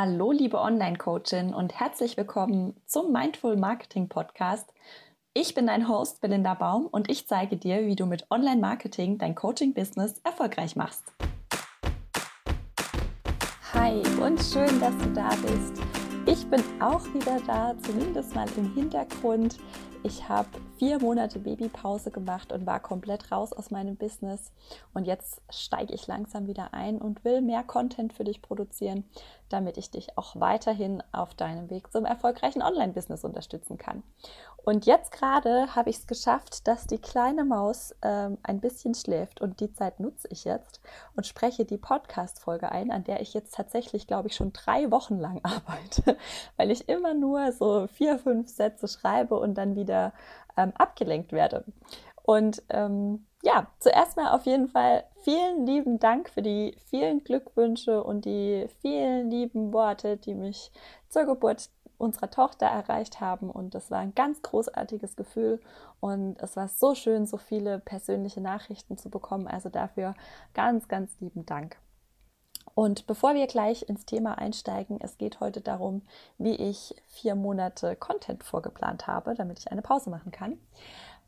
Hallo, liebe Online-Coachin und herzlich willkommen zum Mindful Marketing Podcast. Ich bin dein Host Belinda Baum und ich zeige dir, wie du mit Online-Marketing dein Coaching-Business erfolgreich machst. Hi und schön, dass du da bist. Ich bin auch wieder da, zumindest mal im Hintergrund. Ich habe vier Monate Babypause gemacht und war komplett raus aus meinem Business. Und jetzt steige ich langsam wieder ein und will mehr Content für dich produzieren, damit ich dich auch weiterhin auf deinem Weg zum erfolgreichen Online-Business unterstützen kann. Und jetzt gerade habe ich es geschafft, dass die kleine Maus ähm, ein bisschen schläft und die Zeit nutze ich jetzt und spreche die Podcast-Folge ein, an der ich jetzt tatsächlich, glaube ich, schon drei Wochen lang arbeite, weil ich immer nur so vier, fünf Sätze schreibe und dann wieder ähm, abgelenkt werde. Und ähm, ja, zuerst mal auf jeden Fall vielen lieben Dank für die vielen Glückwünsche und die vielen lieben Worte, die mich zur Geburt unserer Tochter erreicht haben. Und das war ein ganz großartiges Gefühl. Und es war so schön, so viele persönliche Nachrichten zu bekommen. Also dafür ganz, ganz lieben Dank. Und bevor wir gleich ins Thema einsteigen, es geht heute darum, wie ich vier Monate Content vorgeplant habe, damit ich eine Pause machen kann,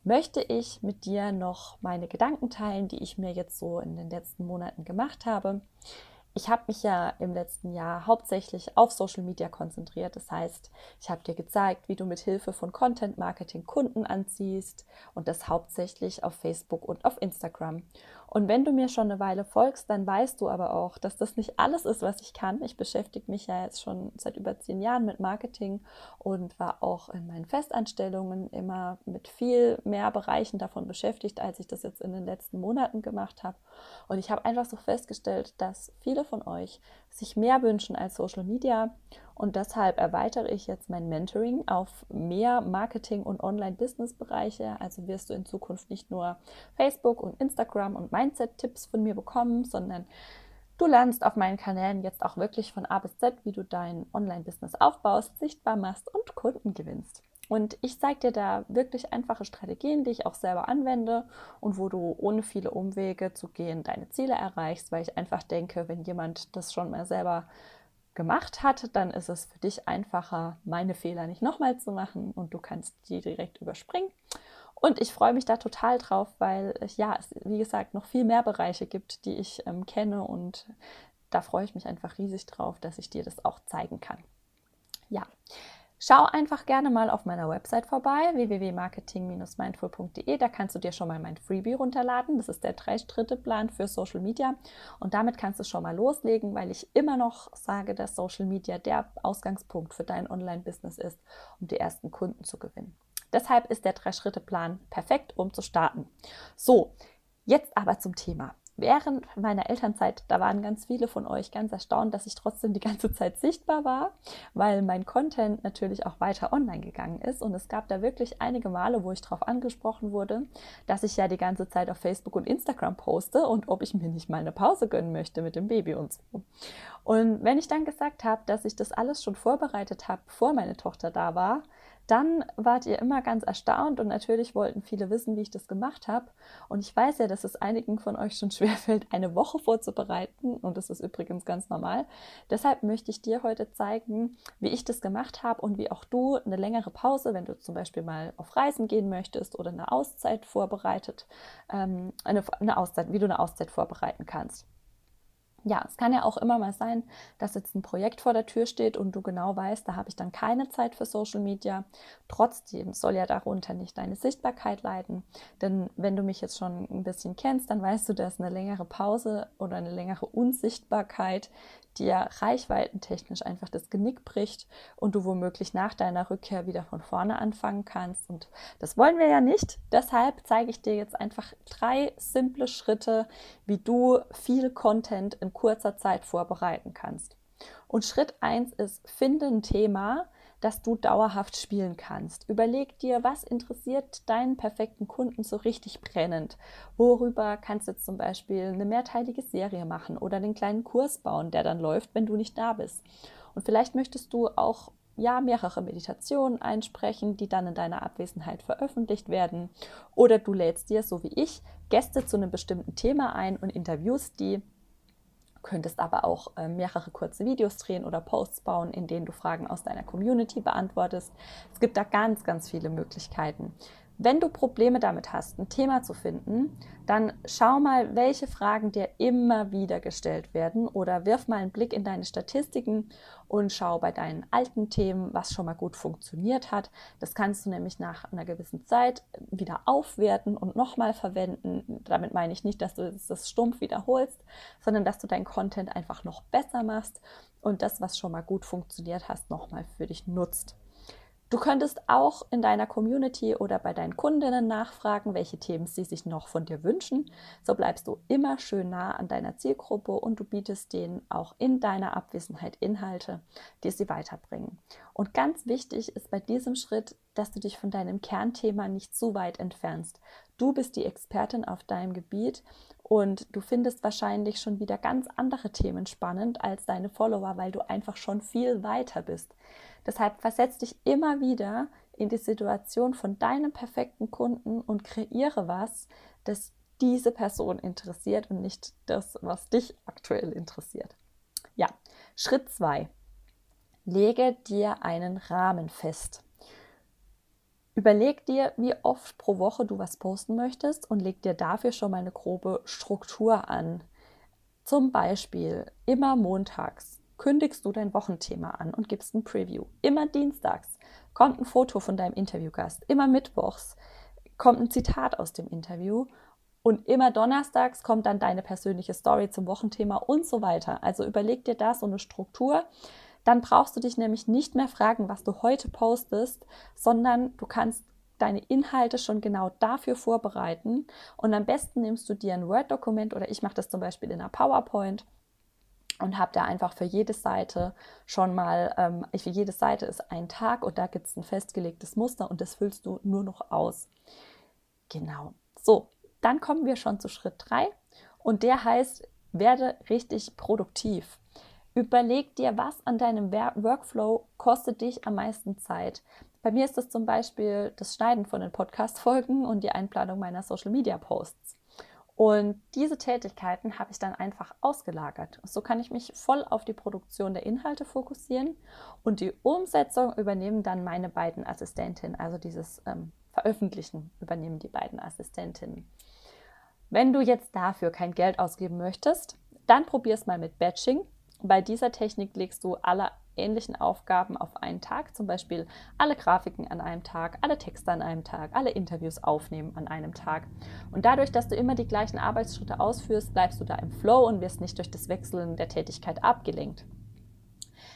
möchte ich mit dir noch meine Gedanken teilen, die ich mir jetzt so in den letzten Monaten gemacht habe. Ich habe mich ja im letzten Jahr hauptsächlich auf Social Media konzentriert. Das heißt, ich habe dir gezeigt, wie du mit Hilfe von Content Marketing Kunden anziehst und das hauptsächlich auf Facebook und auf Instagram. Und wenn du mir schon eine Weile folgst, dann weißt du aber auch, dass das nicht alles ist, was ich kann. Ich beschäftige mich ja jetzt schon seit über zehn Jahren mit Marketing und war auch in meinen Festanstellungen immer mit viel mehr Bereichen davon beschäftigt, als ich das jetzt in den letzten Monaten gemacht habe. Und ich habe einfach so festgestellt, dass viele von euch sich mehr wünschen als Social Media und deshalb erweitere ich jetzt mein Mentoring auf mehr Marketing- und Online-Business-Bereiche. Also wirst du in Zukunft nicht nur Facebook und Instagram und Mindset-Tipps von mir bekommen, sondern du lernst auf meinen Kanälen jetzt auch wirklich von A bis Z, wie du dein Online-Business aufbaust, sichtbar machst und Kunden gewinnst. Und ich zeige dir da wirklich einfache Strategien, die ich auch selber anwende und wo du ohne viele Umwege zu gehen deine Ziele erreichst, weil ich einfach denke, wenn jemand das schon mal selber gemacht hat, dann ist es für dich einfacher, meine Fehler nicht nochmal zu machen und du kannst die direkt überspringen. Und ich freue mich da total drauf, weil ja, es, wie gesagt, noch viel mehr Bereiche gibt, die ich ähm, kenne und da freue ich mich einfach riesig drauf, dass ich dir das auch zeigen kann. Ja, Schau einfach gerne mal auf meiner Website vorbei, www.marketing-mindful.de. Da kannst du dir schon mal mein Freebie runterladen. Das ist der Drei-Schritte-Plan für Social Media. Und damit kannst du schon mal loslegen, weil ich immer noch sage, dass Social Media der Ausgangspunkt für dein Online-Business ist, um die ersten Kunden zu gewinnen. Deshalb ist der Drei-Schritte-Plan perfekt, um zu starten. So, jetzt aber zum Thema während meiner Elternzeit, da waren ganz viele von euch ganz erstaunt, dass ich trotzdem die ganze Zeit sichtbar war, weil mein Content natürlich auch weiter online gegangen ist. Und es gab da wirklich einige Male, wo ich darauf angesprochen wurde, dass ich ja die ganze Zeit auf Facebook und Instagram poste und ob ich mir nicht mal eine Pause gönnen möchte mit dem Baby und so. Und wenn ich dann gesagt habe, dass ich das alles schon vorbereitet habe, bevor meine Tochter da war, dann wart ihr immer ganz erstaunt und natürlich wollten viele wissen, wie ich das gemacht habe. Und ich weiß ja, dass es einigen von euch schon schwerfällt, eine Woche vorzubereiten und das ist übrigens ganz normal. Deshalb möchte ich dir heute zeigen, wie ich das gemacht habe und wie auch du eine längere Pause, wenn du zum Beispiel mal auf Reisen gehen möchtest oder eine Auszeit vorbereitet, ähm, eine, eine Auszeit, wie du eine Auszeit vorbereiten kannst ja, es kann ja auch immer mal sein, dass jetzt ein Projekt vor der Tür steht und du genau weißt, da habe ich dann keine Zeit für Social Media. Trotzdem soll ja darunter nicht deine Sichtbarkeit leiden. Denn wenn du mich jetzt schon ein bisschen kennst, dann weißt du, dass eine längere Pause oder eine längere Unsichtbarkeit dir reichweitentechnisch einfach das Genick bricht und du womöglich nach deiner Rückkehr wieder von vorne anfangen kannst. Und das wollen wir ja nicht. Deshalb zeige ich dir jetzt einfach drei simple Schritte, wie du viel Content in kurzer Zeit vorbereiten kannst. Und Schritt eins ist, finde ein Thema, dass du dauerhaft spielen kannst. Überleg dir, was interessiert deinen perfekten Kunden so richtig brennend? Worüber kannst du zum Beispiel eine mehrteilige Serie machen oder den kleinen Kurs bauen, der dann läuft, wenn du nicht da bist? Und vielleicht möchtest du auch ja, mehrere Meditationen einsprechen, die dann in deiner Abwesenheit veröffentlicht werden. Oder du lädst dir, so wie ich, Gäste zu einem bestimmten Thema ein und interviewst die könntest aber auch äh, mehrere kurze Videos drehen oder Posts bauen, in denen du Fragen aus deiner Community beantwortest. Es gibt da ganz, ganz viele Möglichkeiten. Wenn du Probleme damit hast, ein Thema zu finden, dann schau mal, welche Fragen dir immer wieder gestellt werden oder wirf mal einen Blick in deine Statistiken und schau bei deinen alten Themen, was schon mal gut funktioniert hat. Das kannst du nämlich nach einer gewissen Zeit wieder aufwerten und nochmal verwenden. Damit meine ich nicht, dass du das stumpf wiederholst, sondern dass du deinen Content einfach noch besser machst und das, was schon mal gut funktioniert hast, nochmal für dich nutzt. Du könntest auch in deiner Community oder bei deinen Kundinnen nachfragen, welche Themen sie sich noch von dir wünschen. So bleibst du immer schön nah an deiner Zielgruppe und du bietest denen auch in deiner Abwesenheit Inhalte, die sie weiterbringen. Und ganz wichtig ist bei diesem Schritt, dass du dich von deinem Kernthema nicht zu weit entfernst. Du bist die Expertin auf deinem Gebiet und du findest wahrscheinlich schon wieder ganz andere Themen spannend als deine Follower, weil du einfach schon viel weiter bist. Deshalb versetz dich immer wieder in die Situation von deinem perfekten Kunden und kreiere was, das diese Person interessiert und nicht das, was dich aktuell interessiert. Ja, Schritt 2. Lege dir einen Rahmen fest. Überleg dir, wie oft pro Woche du was posten möchtest und leg dir dafür schon mal eine grobe Struktur an. Zum Beispiel immer montags kündigst du dein Wochenthema an und gibst ein Preview. Immer dienstags kommt ein Foto von deinem Interviewgast. Immer mittwochs kommt ein Zitat aus dem Interview. Und immer donnerstags kommt dann deine persönliche Story zum Wochenthema und so weiter. Also überleg dir da so eine Struktur. Dann brauchst du dich nämlich nicht mehr fragen, was du heute postest, sondern du kannst deine Inhalte schon genau dafür vorbereiten. Und am besten nimmst du dir ein Word-Dokument oder ich mache das zum Beispiel in einer PowerPoint und habe da einfach für jede Seite schon mal, ähm, für jede Seite ist ein Tag und da gibt es ein festgelegtes Muster und das füllst du nur noch aus. Genau. So, dann kommen wir schon zu Schritt 3 und der heißt, werde richtig produktiv. Überleg dir, was an deinem Workflow kostet dich am meisten Zeit. Bei mir ist das zum Beispiel das Schneiden von den Podcast-Folgen und die Einplanung meiner Social-Media-Posts. Und diese Tätigkeiten habe ich dann einfach ausgelagert. So kann ich mich voll auf die Produktion der Inhalte fokussieren und die Umsetzung übernehmen dann meine beiden Assistentinnen. Also dieses ähm, Veröffentlichen übernehmen die beiden Assistentinnen. Wenn du jetzt dafür kein Geld ausgeben möchtest, dann probier es mal mit Batching. Bei dieser Technik legst du alle ähnlichen Aufgaben auf einen Tag, zum Beispiel alle Grafiken an einem Tag, alle Texte an einem Tag, alle Interviews aufnehmen an einem Tag. Und dadurch, dass du immer die gleichen Arbeitsschritte ausführst, bleibst du da im Flow und wirst nicht durch das Wechseln der Tätigkeit abgelenkt.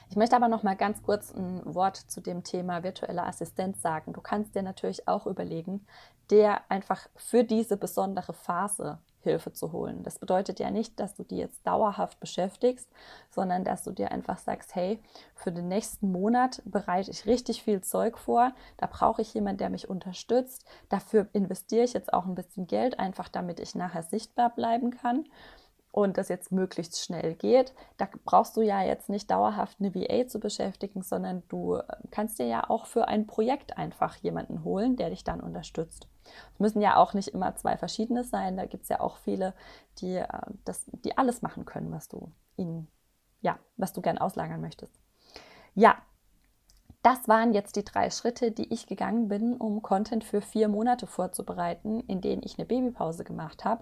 Ich möchte aber noch mal ganz kurz ein Wort zu dem Thema virtueller Assistenz sagen. Du kannst dir natürlich auch überlegen, der einfach für diese besondere Phase Hilfe zu holen. Das bedeutet ja nicht, dass du die jetzt dauerhaft beschäftigst, sondern dass du dir einfach sagst, hey, für den nächsten Monat bereite ich richtig viel Zeug vor, da brauche ich jemanden, der mich unterstützt, dafür investiere ich jetzt auch ein bisschen Geld, einfach damit ich nachher sichtbar bleiben kann und das jetzt möglichst schnell geht, da brauchst du ja jetzt nicht dauerhaft eine VA zu beschäftigen, sondern du äh, kannst dir ja auch für ein Projekt einfach jemanden holen, der dich dann unterstützt. Es müssen ja auch nicht immer zwei verschiedene sein, da gibt es ja auch viele, die, äh, das, die alles machen können, was du ihnen, ja, was du gern auslagern möchtest. Ja, das waren jetzt die drei Schritte, die ich gegangen bin, um Content für vier Monate vorzubereiten, in denen ich eine Babypause gemacht habe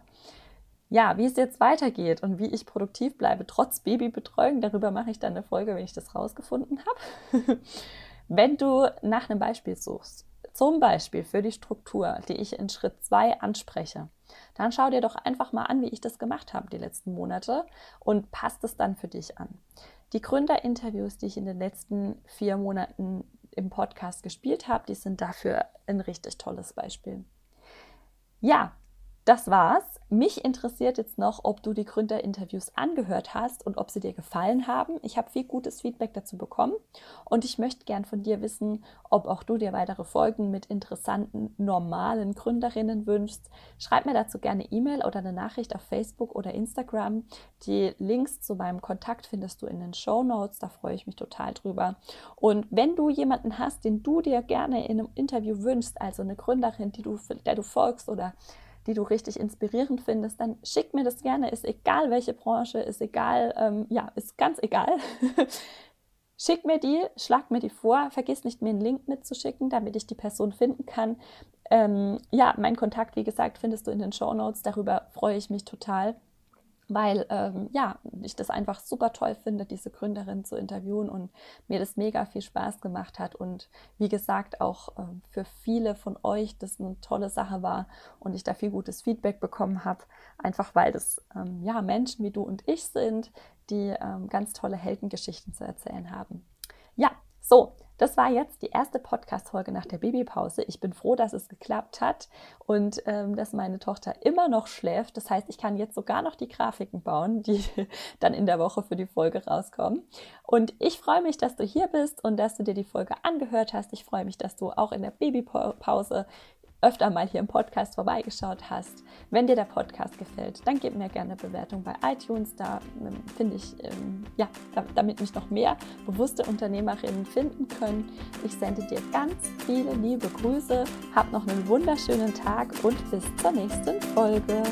ja, wie es jetzt weitergeht und wie ich produktiv bleibe trotz Babybetreuung, darüber mache ich dann eine Folge, wenn ich das rausgefunden habe. wenn du nach einem Beispiel suchst, zum Beispiel für die Struktur, die ich in Schritt 2 anspreche, dann schau dir doch einfach mal an, wie ich das gemacht habe die letzten Monate und passt es dann für dich an. Die Gründerinterviews, die ich in den letzten vier Monaten im Podcast gespielt habe, die sind dafür ein richtig tolles Beispiel. Ja, das war's. Mich interessiert jetzt noch, ob du die Gründerinterviews angehört hast und ob sie dir gefallen haben. Ich habe viel gutes Feedback dazu bekommen und ich möchte gern von dir wissen, ob auch du dir weitere Folgen mit interessanten, normalen Gründerinnen wünschst. Schreib mir dazu gerne E-Mail oder eine Nachricht auf Facebook oder Instagram. Die Links zu meinem Kontakt findest du in den Show Notes. Da freue ich mich total drüber. Und wenn du jemanden hast, den du dir gerne in einem Interview wünschst, also eine Gründerin, die du, der du folgst oder die du richtig inspirierend findest, dann schick mir das gerne. Ist egal, welche Branche, ist egal, ähm, ja, ist ganz egal. Schick mir die, schlag mir die vor, vergiss nicht, mir einen Link mitzuschicken, damit ich die Person finden kann. Ähm, ja, mein Kontakt, wie gesagt, findest du in den Show Notes. Darüber freue ich mich total weil ähm, ja, ich das einfach super toll finde, diese Gründerin zu interviewen und mir das mega viel Spaß gemacht hat und wie gesagt auch ähm, für viele von euch das eine tolle Sache war und ich da viel gutes Feedback bekommen habe, einfach weil das ähm, ja Menschen wie du und ich sind, die ähm, ganz tolle Heldengeschichten zu erzählen haben. Ja, so, das war jetzt die erste Podcast-Folge nach der Babypause. Ich bin froh, dass es geklappt hat und ähm, dass meine Tochter immer noch schläft. Das heißt, ich kann jetzt sogar noch die Grafiken bauen, die dann in der Woche für die Folge rauskommen. Und ich freue mich, dass du hier bist und dass du dir die Folge angehört hast. Ich freue mich, dass du auch in der Babypause öfter mal hier im Podcast vorbeigeschaut hast. Wenn dir der Podcast gefällt, dann gib mir gerne Bewertung bei iTunes. Da ähm, finde ich, ähm, ja, damit mich noch mehr bewusste Unternehmerinnen finden können. Ich sende dir ganz viele liebe Grüße, hab noch einen wunderschönen Tag und bis zur nächsten Folge.